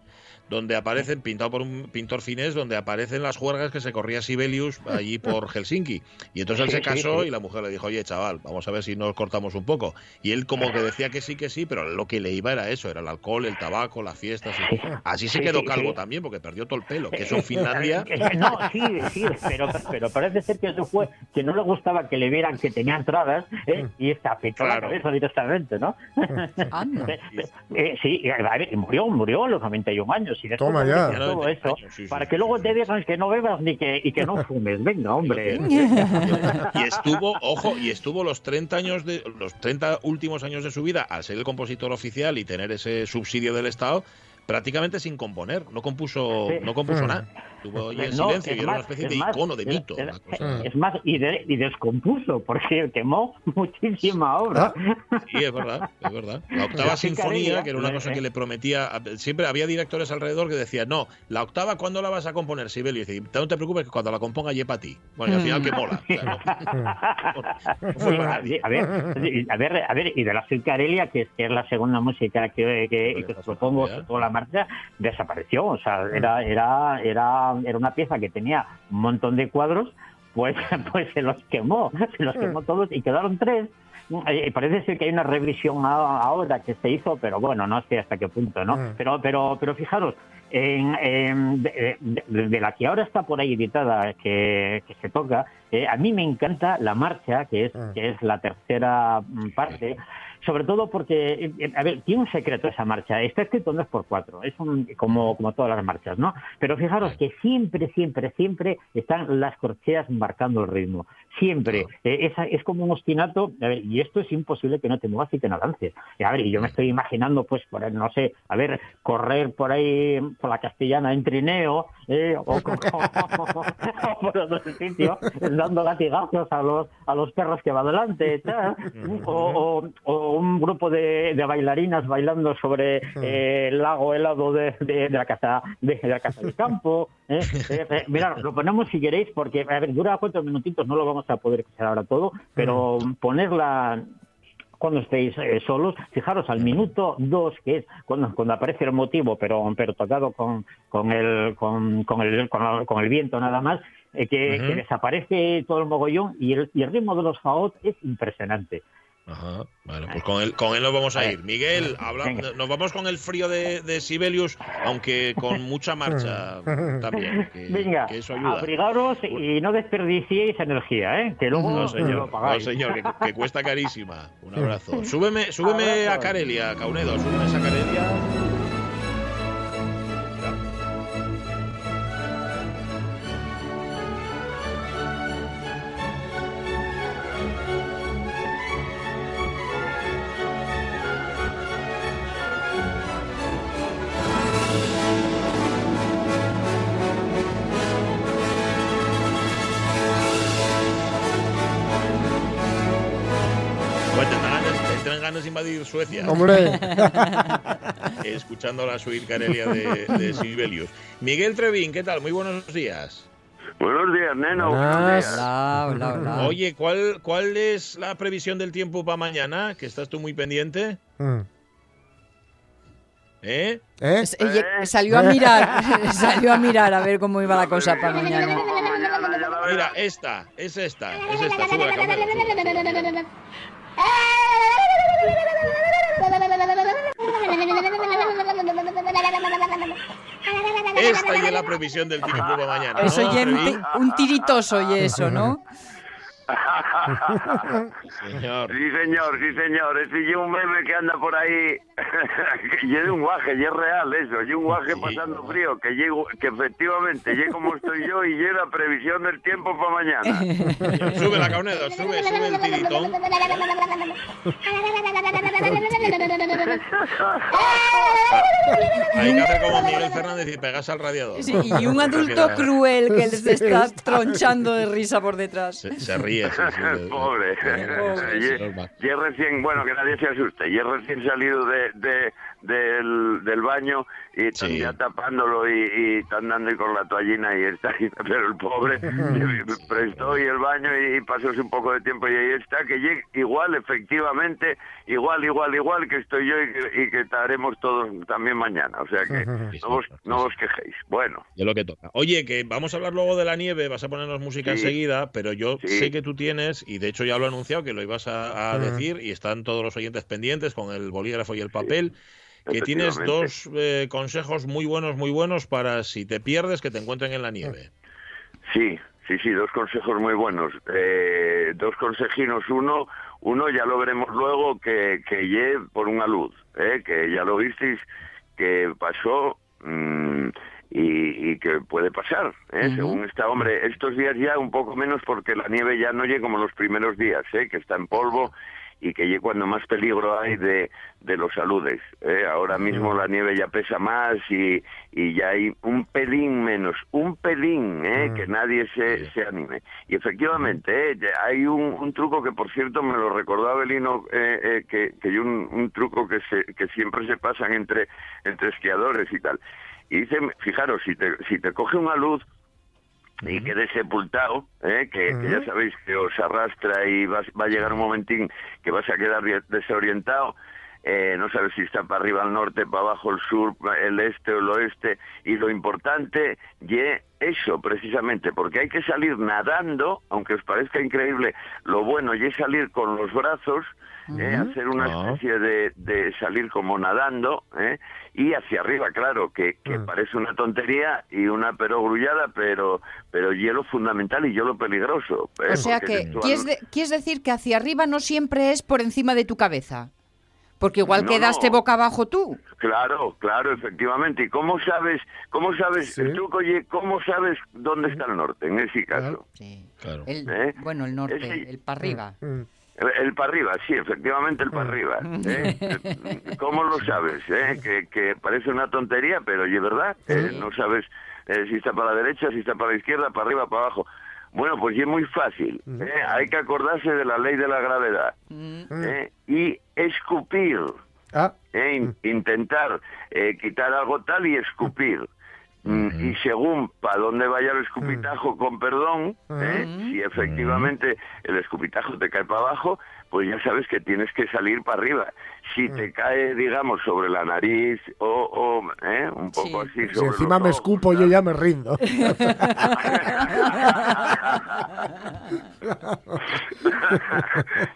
donde aparecen, pintado por un pintor finés, donde aparecen las juergas que se corría Sibelius allí por *laughs* Helsinki. Y entonces él Sí, se sí, casó sí. y la mujer le dijo, oye, chaval, vamos a ver si nos cortamos un poco. Y él como que decía que sí, que sí, pero lo que le iba era eso, era el alcohol, el tabaco, las fiestas. y- Así se Sí, quedó sí, calvo sí. también, porque perdió todo el pelo. Que eso en Finlandia... Eh, eh, No, sí, sí, pero, pero parece ser que eso fue que no le gustaba que le vieran que tenía entradas ¿eh? y se afectó la Claro. cabeza directamente, ¿no? *laughs* Eh, eh, sí, a ver, murió, murió a los 91 años después Toma ya. todo eso, sí, sí, para que luego te digan que no bebas ni que, y que no fumes. Venga, hombre. y estuvo, ojo, y estuvo los 30 años de los 30 últimos años de su vida al ser el compositor oficial y tener ese subsidio del Estado prácticamente sin componer, no compuso Sí. no compuso Mm. nada. Ahí en No, silencio y era una especie es de más, icono de mito. es- una cosa. Es más, y, de- y descompuso, porque quemó *laughs* muchísima obra. Sí, es verdad, es verdad. La octava La sinfonía, que era una eh, cosa eh. que le prometía, siempre había directores alrededor que decían, no, la octava, ¿cuándo la vas a componer, Sibelio? Y dice, no te preocupes, que cuando la componga, ye para ti. Bueno, y al final, que mola. A ver, a ver, y de la Carelia, que es, que es la segunda música que, que, que pues, propongo toda la marcha, desapareció. O sea, era, era, era, era una pieza que tenía un montón de cuadros, pues, *laughs* pues se los quemó, se los quemó todos y quedaron tres. Eh, parece ser que hay una revisión ahora que se hizo, pero bueno, no sé hasta qué punto, ¿no? Mm. Pero, pero, pero fijaros, en, en- de, de- de la que ahora está por ahí editada, que, que se toca, eh, a mí me encanta la marcha, que es, Mm. que es la tercera mm, parte. Sobre todo porque, eh, a ver, tiene un secreto esa marcha. Está escrito por cuatro, es un, como, como todas las marchas, ¿no? Pero fijaros que siempre, siempre, siempre están las corcheas marcando el ritmo. Siempre. Eh, esa, es como un ostinato, a ver, y esto es imposible que no te muevas y que no avances. Y, a ver, y yo me estoy imaginando, pues, por, no sé, a ver, correr por ahí, por la castellana en trineo, eh, o, *laughs* o- o por otro sitio, dando latigazos a los, a los perros que va delante, tal, *laughs* o, o- o un grupo de, de bailarinas bailando sobre eh, el lago helado de, de- de la casa de, de la casa del campo. ¿eh? *laughs* Eh, eh, mirad, lo ponemos si queréis, porque a ver, dura cuatro minutitos, no lo vamos a poder escuchar ahora todo, pero ponerla cuando estéis eh, solos, fijaros al minuto dos, que es cuando, cuando aparece el motivo, pero, pero tocado con, con, el, con, con el, con, el- con el viento nada más, eh, que, Ujú. que desaparece todo el mogollón y el, y el ritmo de los faot es impresionante. Ajá. Bueno, pues con él, con él nos vamos a ir. Miguel, habla- nos vamos con el frío de, de Sibelius, aunque con mucha marcha *laughs* también. Que, Venga, que eso ayuda. abrigaros y no desperdiciéis energía, ¿eh? que luego No, lo señor, no, pagáis. señor, que, que cuesta carísima. Un *laughs* abrazo. Súbeme, súbeme a Carelia, Caunedo, súbeme esa Carelia. Suecia. Hombre. *laughs* Escuchando la suite Carelia de, de Sibelius. Miguel Trevín, ¿qué tal? Muy buenos días. Buenos días, neno. Buenos días. Hola, hola, hola. Oye, ¿cuál, ¿cuál es la previsión del tiempo para mañana? Que estás tú muy pendiente. Mm. ¿Eh? ¿Eh? Es- ella salió a mirar, *laughs* *laughs* salió a mirar a ver cómo iba la cosa para mañana. Mira, esta, es esta, es esta. Sube la cámara, sube. Esta y es la previsión del tiempo para mañana. Eso ¿no, ya empe- un tiritoso y eso, ¿no? *laughs* *laughs* Señor. Sí, señor, sí, señor. Ese y un meme que anda por ahí. *laughs* que y es de un guaje, y es real eso. Y un guaje pasando frío, que llego, que efectivamente, llegue como estoy yo y llegue la previsión del tiempo para mañana. *laughs* Sube la Caunedo, sube, sube el tiritón. Hay que hacer como Miguel Fernández y pegas al radiador. Sí, y un adulto cruel que les está tronchando de risa por detrás. Se, se ríe. *laughs* Pobre. *laughs* y es recién, bueno, que nadie se asuste. Y es recién salido de, de- del, del baño y están Sí. ya tapándolo y, y están dando con la toallina y está ahí. *laughs* Pero el pobre *laughs* prestó y el baño y, pasó un poco de tiempo y ahí está. Que llegue igual, efectivamente, igual, igual, igual que estoy yo y que, y que estaremos todos también mañana. O sea que *laughs* no vos, no os quejéis. Bueno. De lo que toca. Oye, que vamos a hablar luego de la nieve, vas a ponernos música Sí. enseguida, pero yo Sí. sé que tú tienes, y de hecho ya lo he anunciado, que lo ibas a, decir, y están todos los oyentes pendientes con el bolígrafo y el papel, que tienes dos eh, consejos muy buenos, muy buenos para si te pierdes, que te encuentren en la nieve. Sí, sí, sí, dos consejos muy buenos. Eh, dos consejinos. Uno, uno ya lo veremos luego que, que lle por una luz, eh, que ya lo visteis que pasó mm, y, y que puede pasar, eh, Ujú. según está. Hombre, estos días ya un poco menos porque la nieve ya no llega como los primeros días, eh, que está en polvo y que llega cuando más peligro hay de, de los saludes. ¿eh? Ahora mismo la nieve ya pesa más y, y ya hay un pelín menos, un pelín, ¿eh? que nadie se, se anime. Y efectivamente, ¿eh? hay un, un truco que, por cierto, me lo recordó Abelino, eh, eh, que, que hay un, un truco que, se, que siempre se pasan entre, entre esquiadores y tal. Y dice, fijaros, si te, si te coge una luz, y quede sepultado, ¿eh? que, que ya sabéis que os arrastra y vas- va a llegar un momentín que vas a quedar de- desorientado, eh, no sabes si está para arriba, al norte, para abajo, el sur, el este o el oeste, y lo importante y eso precisamente, porque hay que salir nadando, aunque os parezca increíble, lo bueno y es salir con los brazos, eh, hacer una Ah. especie de, de salir como nadando, ¿eh? y hacia arriba, claro, que, que parece una tontería y una perogrullada, pero pero hielo fundamental y hielo peligroso. ¿eh? O sea que, ¿quieres, de- quieres decir que hacia arriba no siempre es por encima de tu cabeza? Porque igual No, quedaste no. boca abajo tú. Claro, claro, efectivamente. ¿Y cómo sabes, cómo sabes, el truco, oye, cómo sabes dónde está el norte en ese caso? Claro. El, ¿Eh? Bueno, el norte, Ese- el para arriba. El, el para arriba, sí, efectivamente el para arriba. ¿eh? *laughs* ¿Cómo lo sabes? eh? Que, que parece una tontería, pero oye, ¿verdad? Eh, no sabes eh, si está para la derecha, si está para la izquierda, para arriba, para abajo. Bueno, pues es muy fácil. ¿eh? Hay que acordarse de la ley de la gravedad. ¿eh? Y escupir. Ah. ¿eh? In- Intentar eh, quitar algo tal y escupir. Mm, Y según para dónde vaya el escupitajo, con perdón, si efectivamente el escupitajo te cae para abajo, pues ya sabes que tienes que salir para arriba. Si te cae, digamos, sobre la nariz o, o, ¿eh? un poco así Si sobre encima los me escupo, yo ya me rindo. *laughs*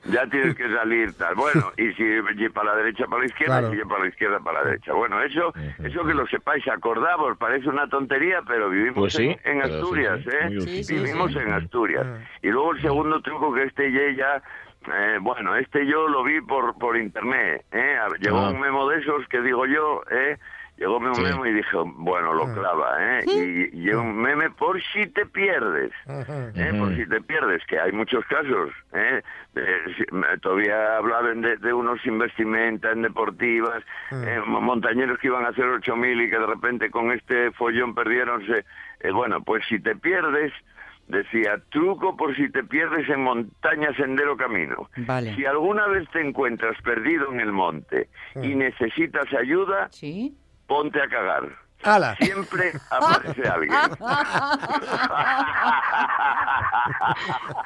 ya tienes que salir tal. Bueno, y si y para la derecha, para la izquierda, Claro. y si para la izquierda, para la derecha. Bueno, eso, eso que lo sepáis, acordamos, parece una tontería, pero vivimos Pues sí, en, en pero sí, Asturias, sí, ¿eh? vivimos sí. en Asturias. Y luego el segundo truco que este ye ya... eh, bueno, este yo lo vi por por internet, ¿eh? Llegó Ah. un memo de esos que digo yo, ¿eh? Llegó un Sí. memo y dije, bueno, lo clava, ¿eh? Y, y un meme por si te pierdes. ¿eh? por si te pierdes, que hay muchos casos. ¿eh? De- si- me- todavía hablaban de, de unos investimentos en deportivas, eh, mo- montañeros que iban a hacer 8.000 y que de repente con este follón perdiéronse. Eh, bueno, pues si te pierdes, decía, truco por si te pierdes en montaña, sendero, camino. Vale. Si alguna vez te encuentras perdido en el monte y necesitas ayuda, ponte a cagar. ¡Hala! Siempre aparece alguien.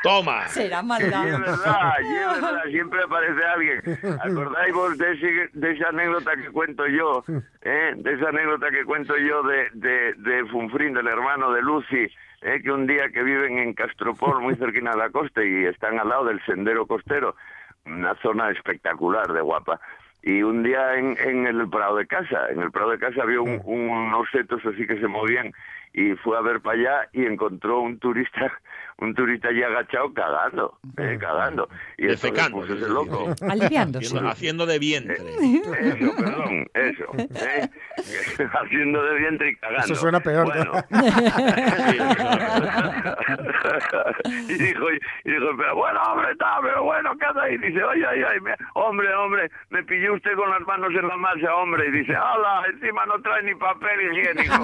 Toma. Será Y es maldad. verdad, y es verdad, siempre aparece alguien. ¿Acordáis vos de, ese- de esa anécdota que cuento yo? ¿eh? De esa anécdota que cuento yo de, de, de Funfrín, del hermano de Lucy, ¿eh? que un día que viven en Castropol, muy cerquina de la costa, y están al lado del sendero costero, una zona espectacular de guapa. Y un día en, en el Prado de Casa, en el Prado de Casa había un- unos setos así que se movían y fue a ver para allá y encontró un turista, un turista allí agachado cagando, eh, cagando. Y entonces, Defecando, pues, es ese loco. *laughs* Aliviándose. Haciendo, de vientre. Eso, perdón, eso. ¿eh? *laughs* Haciendo de vientre y cagando. Eso suena peor. Bueno. *laughs* y dijo, y dijo, pero bueno, hombre, está, pero bueno, ¿qué hace ahí? Dice, oye, ay, ay, me- hombre, hombre, me pilló usted con las manos en la masa, hombre. Y dice, hala, encima no trae ni papel higiénico.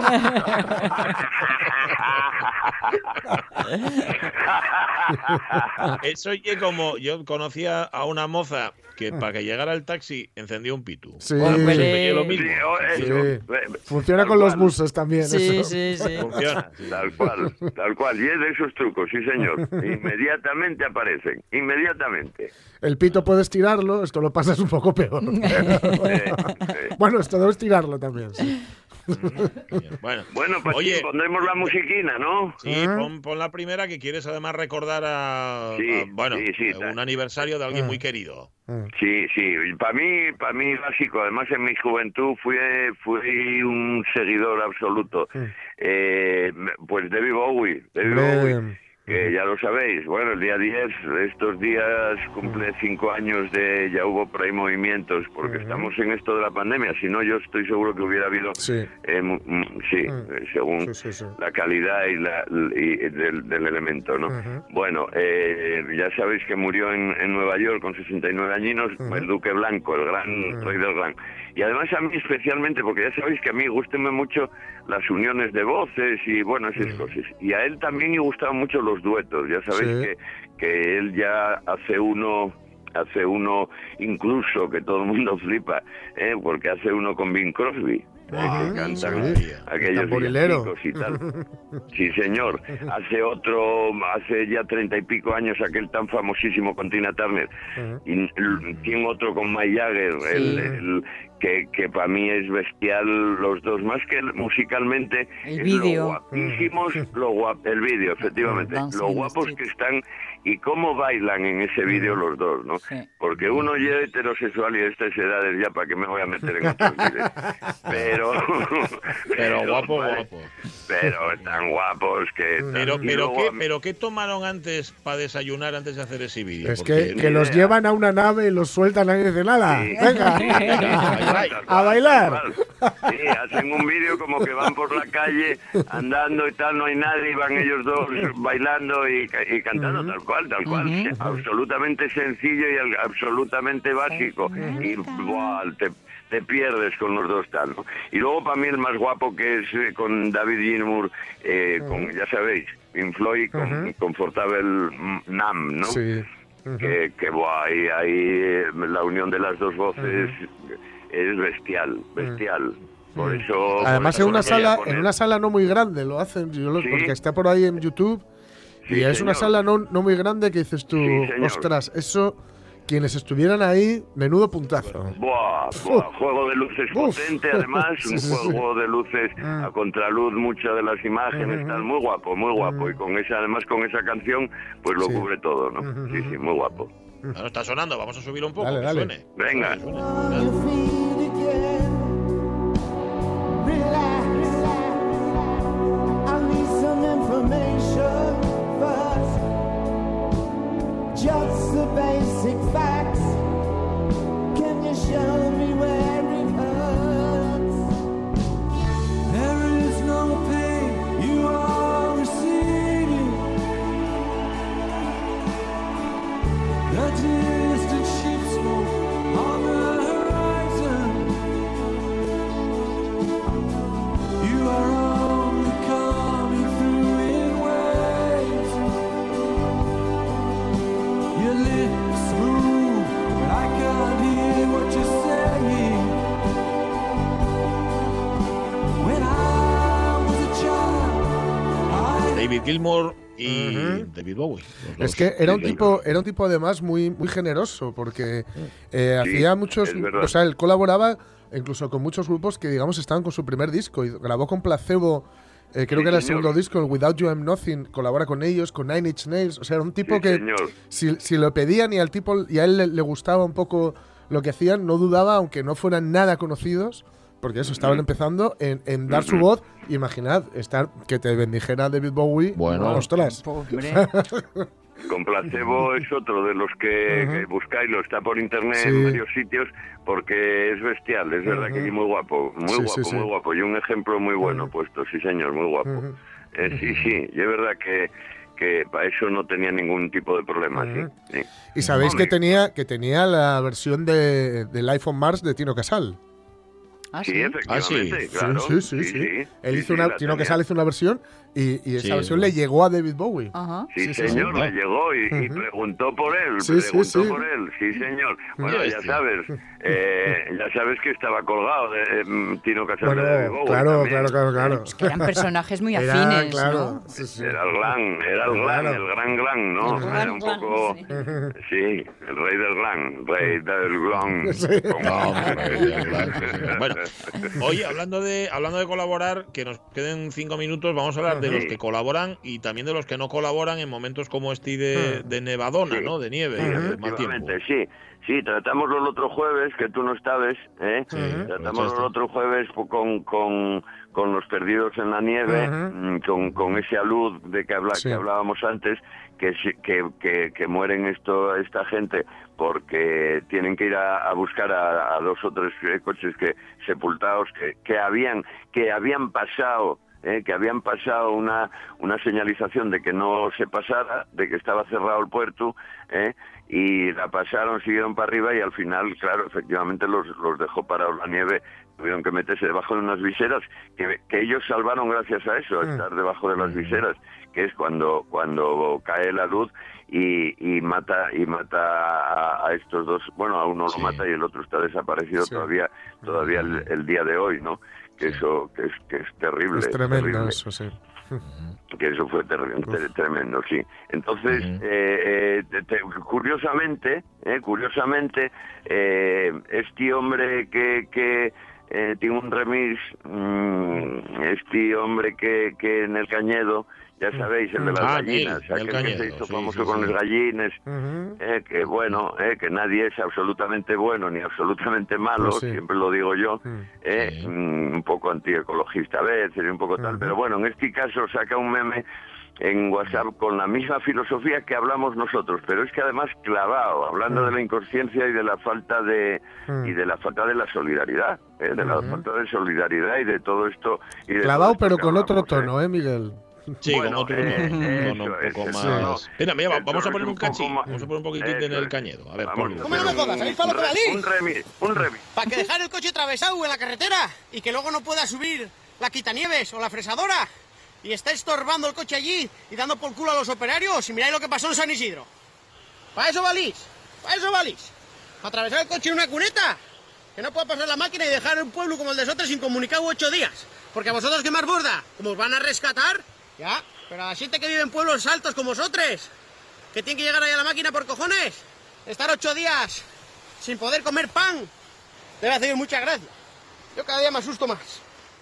*laughs* Eso oye como yo conocía a una moza que para que llegara el taxi encendió un pitu. Sí. Pues oye, lo mismo. Sí, o- Sí. eso. Funciona Tal con los buses también. Sí, eso. sí, sí. Funciona. Tal cual, tal cual. Y es de esos trucos, sí, señor. *laughs* Inmediatamente aparecen, inmediatamente. El pito puedes tirarlo, esto lo pasas un poco peor. *laughs* Eh, bueno, esto debes tirarlo también. sí. Bueno, *laughs* Bueno, pues Oye, sí, pondremos la musiquina, ¿no? Sí, pon, pon la primera que quieres además recordar a, Sí, a, bueno, sí, sí, a un aniversario de alguien muy querido. Sí, sí. Para mí, para mí básico. Además, en mi juventud fui, fui un seguidor absoluto. Eh, pues David Bowie, David Bowie, que ya lo sabéis. Bueno, el día 10, estos días cumple cinco años de ya hubo por ahí movimientos, porque estamos en esto de la pandemia. Si no, yo estoy seguro que hubiera habido, Sí. eh, mu- mm, sí, eh, según Sí, sí, sí. la calidad y, la, y del, del elemento, ¿no? Ujú. Bueno, eh, ya sabéis que murió en, en Nueva York con 69 añinos el Duque Blanco, el gran rey del gran. Y además a mí especialmente, porque ya sabéis que a mí gustan mucho las uniones de voces y bueno, esas cosas. Y a él también le gustaban mucho los duetos, ya sabéis Sí. que, que él ya hace uno hace uno incluso que todo el mundo *laughs* flipa, ¿eh? porque hace uno con Bing Crosby. Que cantan sí. aquellos Tamborilero. villancicos y tal. *laughs* Sí, señor. Hace otro, hace ya treinta y pico años, aquel tan famosísimo con Tina Turner. Y el- tiene otro con Mike Jagger, el, el- que, que para mí es bestial los dos, más que musicalmente, El vídeo. lo guapísimos, lo guap- el vídeo, efectivamente, Dancing lo in the guapos que están y cómo bailan en ese vídeo los dos, ¿no? Porque uno ya es heterosexual y a estas edades ya, ¿para qué me voy a meter en otros vídeos? *laughs* Pero... *laughs* Pero guapo, vale, guapo. Pero están guapos que... Pero, pero, ¿qué, pero ¿qué tomaron antes para desayunar antes de hacer ese vídeo? Es Porque- que, que los llevan a una nave y los sueltan ahí de nada. Venga, a bailar. Sí, hacen un vídeo como que van por la calle andando y tal, no hay nadie, y van ellos dos bailando y, ca- y cantando tal cual, tal cual. Absolutamente sencillo y absolutamente básico. Y buah, te, te pierdes con los dos tal. ¿no? Y luego para mí el más guapo que es eh, con David Gilmour, eh, con, ya sabéis, Pink Floyd, con Confortable Nam, ¿no? Sí. que, que buah, ahí, ahí eh, la unión de las dos voces es bestial, bestial. Por eso... por Además eso en una sala, en una sala no muy grande lo hacen, yo lo- Sí. porque está por ahí en YouTube y es una sala no, no muy grande que dices tú, Sí, ostras, eso quienes estuvieran ahí, menudo puntazo. Buah, buah, juego de luces Uf. potente, además, *laughs* Sí, un sí, sí. juego de luces a contraluz, muchas de las imágenes, tal, muy guapo, muy guapo. Y con esa, además con esa canción, pues lo Sí. cubre todo, ¿no? Sí, sí, muy guapo. Claro, está sonando, vamos a subir un poco, Dale, que dale. suene. Venga. Que suene. show. David Gilmour y David Bowie. Es que era un tipo, era un tipo además muy, muy generoso, porque eh, Sí, hacía muchos, o sea, él colaboraba incluso con muchos grupos que digamos estaban con su primer disco y grabó con Placebo, eh, creo Sí, que era el señor. segundo disco, el Without You I'm Nothing, colabora con ellos, con Nine Inch Nails, o sea, era un tipo Sí, que si, si lo pedían y al tipo y a él le, le gustaba un poco lo que hacían, no dudaba, aunque no fueran nada conocidos, porque eso estaban empezando en, en dar su voz. Imaginad estar que te bendijera David Bowie. Bueno. ostras. *laughs* Con placebo es otro de los que, que buscáis, lo está por internet Sí. en varios sitios, porque es bestial, es verdad que es muy guapo, muy Sí, guapo, sí. muy guapo. Y un ejemplo muy bueno puesto, sí señor, muy guapo. Eh, sí, sí, y es verdad que, que para eso no tenía ningún tipo de problema, sí, sí. Y sabéis Hombre, que tenía, que tenía la versión de, del iPhone Mars de Tino Casal. Ah, Sí, sí. efectivamente, claro. sí, sí, sí, Él Sí, hizo sí, una, Tino tenía. Casal hizo una versión y, y esa Sí, versión ¿no? le llegó a David Bowie. Ajá. Sí, señor, sí. le llegó y, y preguntó por él, Sí, sí, preguntó sí. por él, sí, señor. Bueno, ya sabes, eh, ya sabes que estaba colgado de eh, Tino Bueno, de Bowie claro, claro, claro, claro. Que eran personajes muy *laughs* Era, afines, claro, ¿no? sí, sí. Era el glam, era el glam, Claro. el gran glam, ¿no? El Era un poco, sí. *laughs* sí, el rey del glam, rey del. *laughs* No, sí. Bueno, oye, hablando de, hablando de colaborar, que nos queden cinco minutos, vamos a hablar de los que colaboran y también de los que no colaboran en momentos como este de, de nevadona, Sí. ¿no? De nieve, Sí, de mal tiempo. efectivamente, sí. Sí, tratámoslo el otro jueves, que tú no estabas, ¿eh? Sí, aprovechaste. el otro jueves con, con, con los perdidos en la nieve, mm, con, con ese alud de que, habla, Sí. que hablábamos antes, que, que, que, que mueren esto, esta gente porque tienen que ir a, a buscar a, a dos o tres eh, coches que sepultados que, que habían que habían pasado eh, que habían pasado una, una señalización de que no se pasara, de que estaba cerrado el puerto, eh, y la pasaron, siguieron para arriba y al final, claro, efectivamente los, los dejó parados la nieve, tuvieron que meterse debajo de unas viseras, que, que ellos salvaron gracias a eso, a estar debajo de las viseras, que es cuando, cuando cae la luz y, y mata y mata a, a estos dos, bueno, a uno Sí. lo mata y el otro está desaparecido Sí. todavía, todavía el, el día de hoy, ¿no? Que eso, que es, que es terrible. Es tremendo terrible. eso, sí. *laughs* que eso fue ter- ter- tremendo, sí. Entonces, eh, eh, te- te- curiosamente, eh, curiosamente, eh, este hombre que, que eh, tiene un remix, mm, este hombre que, que en el Cañedo, ya sabéis, el de las Ah, gallinas, aquel que se hizo sí, famoso sí, con sí. los gallines, eh, que bueno, eh, que nadie es absolutamente bueno ni absolutamente malo, Pues sí. siempre lo digo yo, eh, mm, un poco antiecologista a veces, y un poco tal, pero bueno, en este caso saca un meme en WhatsApp con la misma filosofía que hablamos nosotros, pero es que además clavado, hablando de la inconsciencia y de la falta de Mm. y de la falta de la solidaridad, eh, de la falta de solidaridad y de todo esto y de Clavado, todo esto pero con otro hablamos, ¿eh? tono, ¿eh, Miguel? Sí, Bueno, con otro eh, con un eso poco es, eso, más. no, no. Mira, vamos a poner un un cachín. más- Vamos a poner un poquitín en Eso el es. cañedo. A ver, ponlo. ¿Cómo no me un- jodas? ¿Sabéis para lo que un re- valís? Un un remix. Para que dejar el coche atravesado en la carretera y que luego no pueda subir la quitanieves o la fresadora y está estorbando el coche allí y dando por culo a los operarios y miráis lo que pasó en San Isidro. ¿Para eso valís? ¿Para eso valís? ¿Para atravesar el coche en una cuneta? Que no pueda pasar la máquina y dejar un pueblo como el de Sotres sin comunicado ocho días. Porque a vosotros que más borda, como os van a rescatar, ya, pero a la gente que vive en pueblos altos como Sotres, que tienen que llegar ahí a la máquina por cojones, estar ocho días sin poder comer pan, debe hacer mucha gracia. Yo cada día me asusto más.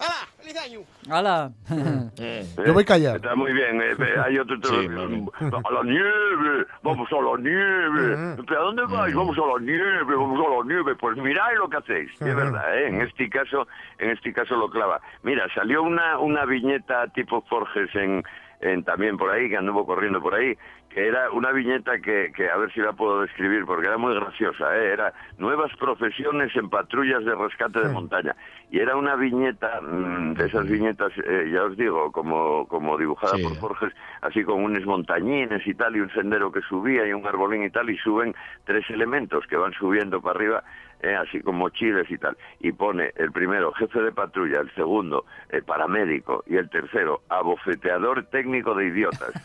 ¡Hala! ¡Feliz año! ¡Hala! *laughs* Yo voy callado. Está muy bien. eh, eh, hay otro. Sí, *laughs* a la nieve, vamos a la nieve. ¿Pero a dónde vais? Vamos a la nieve, vamos a la nieve. Pues mirad lo que hacéis. Es verdad, ¿eh? En este caso, en este caso lo clava. Mira, salió una, una viñeta tipo Forges en, en también por ahí, que anduvo corriendo por ahí, que era una viñeta que, que a ver si la puedo describir, porque era muy graciosa, ¿eh? era nuevas profesiones en patrullas de rescate de montaña. Y era una viñeta, mm, de esas viñetas, eh, ya os digo, como, como dibujada Sí. por Forges, así con unos montañines y tal, y un sendero que subía y un arbolín y tal, y suben tres elementos que van subiendo para arriba, eh, así como chiles y tal. Y pone el primero, jefe de patrulla, el segundo, eh, paramédico, y el tercero, abofeteador técnico de idiotas. *laughs*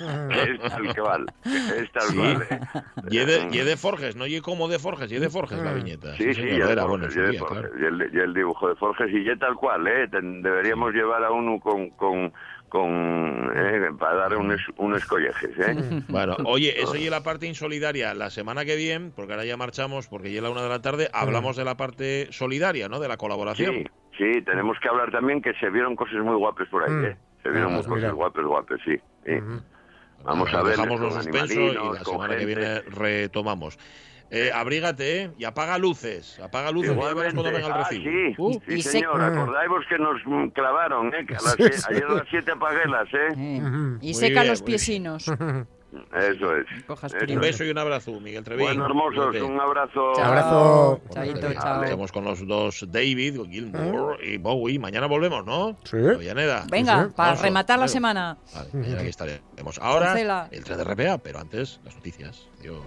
es tal cual, es tal Sí. cual. eh. Y es de, y de Forges, no y como de Forges, y es de Forges la viñeta. Mm. Sí, sí, de era bueno día, claro. y el, y el dibujo de Forges, y ya tal cual, ¿eh? Ten- deberíamos llevar a uno con, con, con eh, para dar unos, unos collejes, ¿eh? *laughs* Bueno, oye, eso y la parte insolidaria. La semana que viene, porque ahora ya marchamos, porque ya es la una de la tarde, hablamos de la parte solidaria, ¿no? De la colaboración. Sí, sí, tenemos que hablar también que se vieron cosas muy guapas por ahí, Mm. ¿eh? Se vieron Ah, cosas mira. guapas, guapas, sí. sí. Vamos a ver. Dejamos los suspensos y la semana que viene retomamos. Eh, abrígate, ¿eh? Y apaga luces. Apaga luces, cuando venga el Ah, sí, Uh. sí, Y se- señor. Acordáis que nos mm, clavaron, ¿eh? Que a las Sí, sie- sí. ayer a las 7 apaguelas, ¿eh? Y Muy seca bien, los piesinos. *laughs* Eso es. Eso Un es. beso y un abrazo, Miguel Trevín. Bueno, hermosos, un abrazo. Chao. Abrazo. Chaito, chao. Estamos con los dos David, Gilmour y Bowie. Mañana volvemos, ¿no? Sí. Avellaneda. Venga, para rematar la semana. Vale, mañana *laughs* aquí estaremos. Ahora, Cancela. el 3 de RPA, pero antes las noticias. Adiós.